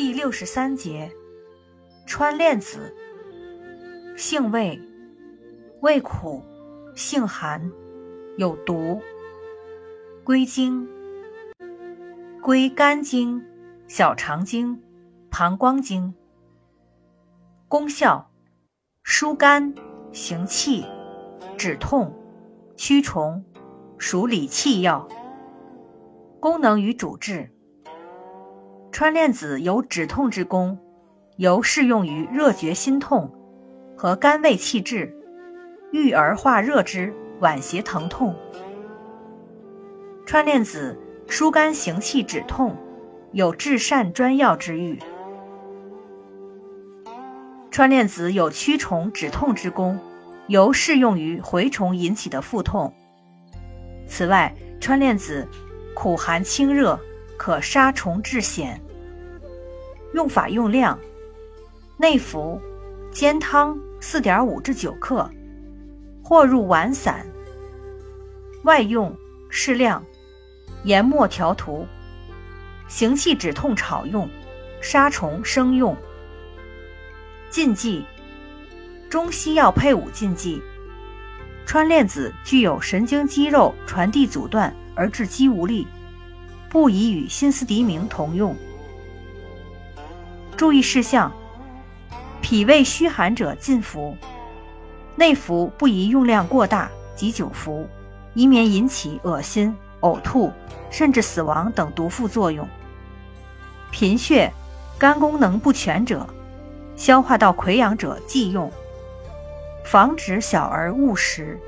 第六十三节，川链子，性味，味苦，性寒，有毒，归经，归肝经、小肠经、膀胱经。功效，疏肝、行气、止痛、驱虫，属理气药。功能与主治。川链子有止痛之功，尤适用于热厥心痛和肝胃气滞、郁而化热之脘胁疼痛。川链子疏肝行气止痛，有治善专药之誉。川链子有驱虫止痛之功，尤适用于蛔虫引起的腹痛。此外，川链子苦寒清热。可杀虫治癣。用法用量：内服，煎汤四点五至九克，或入丸散；外用适量，研末调涂。行气止痛炒用，杀虫生用。禁忌：中西药配伍禁忌。川链子具有神经肌肉传递阻断而致肌无力。不宜与辛斯迪明同用。注意事项：脾胃虚寒者禁服，内服不宜用量过大及久服，以免引起恶心、呕吐甚至死亡等毒副作用。贫血、肝功能不全者、消化道溃疡者忌用，防止小儿误食。